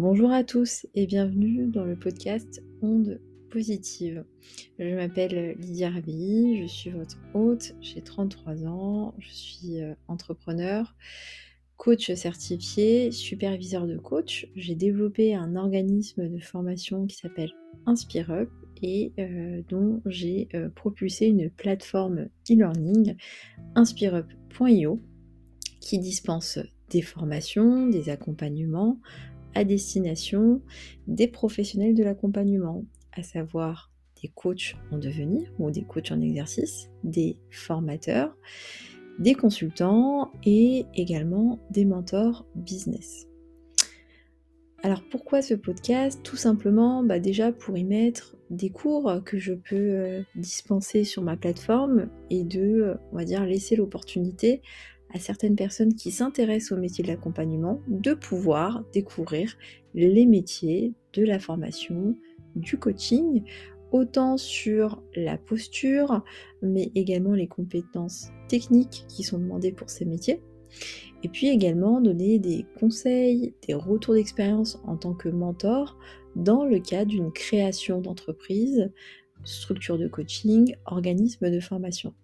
Bonjour à tous et bienvenue dans le podcast Onde Positive. Je m'appelle Lydia Rabi, je suis votre hôte, j'ai 33 ans, je suis euh, entrepreneur, coach certifié, superviseur de coach. J'ai développé un organisme de formation qui s'appelle InspireUp et euh, dont j'ai euh, propulsé une plateforme e-learning, inspireup.io, qui dispense des formations, des accompagnements à destination des professionnels de l'accompagnement, à savoir des coachs en devenir ou des coachs en exercice, des formateurs, des consultants et également des mentors business. Alors pourquoi ce podcast? Tout simplement bah déjà pour y mettre des cours que je peux euh, dispenser sur ma plateforme et de, on va dire, laisser l'opportunité à certaines personnes qui s'intéressent au métier de l'accompagnement de pouvoir découvrir les métiers de la formation, du coaching, autant sur la posture, mais également les compétences techniques qui sont demandées pour ces métiers. Et puis également donner des conseils, des retours d'expérience en tant que mentor dans le cadre d'une création d'entreprise, structure de coaching, organisme de formation.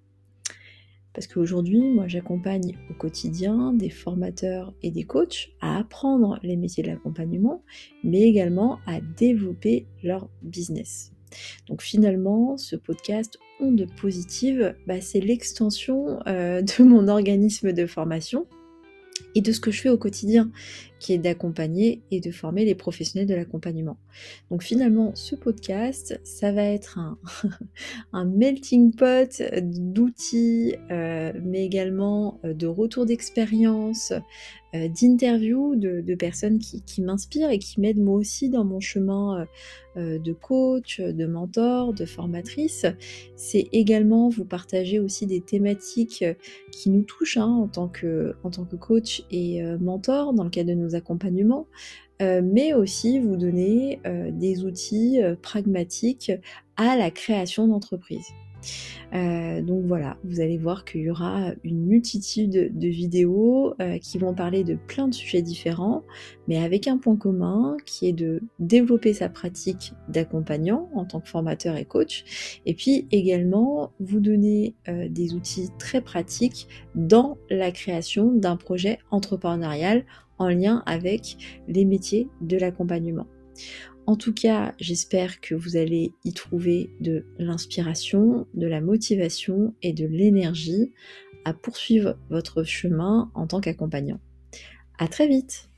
Parce qu'aujourd'hui, moi, j'accompagne au quotidien des formateurs et des coachs à apprendre les métiers de l'accompagnement, mais également à développer leur business. Donc finalement, ce podcast Onde Positive, bah, c'est l'extension euh, de mon organisme de formation et de ce que je fais au quotidien, qui est d'accompagner et de former les professionnels de l'accompagnement. Donc finalement, ce podcast, ça va être un, melting pot d'outils, euh, mais également euh, de retours d'expérience, euh, d'interviews de, personnes qui, m'inspirent et qui m'aident moi aussi dans mon chemin de coach, de mentor, de formatrice. C'est également vous partager aussi des thématiques qui nous touchent hein, en, tant que, en tant que coach et mentor dans le cadre de nos accompagnements, euh, mais aussi vous donner euh, des outils euh, pragmatiques à la création d'entreprise. donc voilà, vous allez voir qu'il y aura une multitude de vidéos qui vont parler de plein de sujets différents, mais avec un point commun qui est de développer sa pratique d'accompagnant en tant que formateur et coach, et puis également vous donner des outils très pratiques dans la création d'un projet entrepreneurial en lien avec les métiers de l'accompagnement. En tout cas, j'espère que vous allez y trouver de l'inspiration, de la motivation et de l'énergie à poursuivre votre chemin en tant qu'accompagnant. À très vite!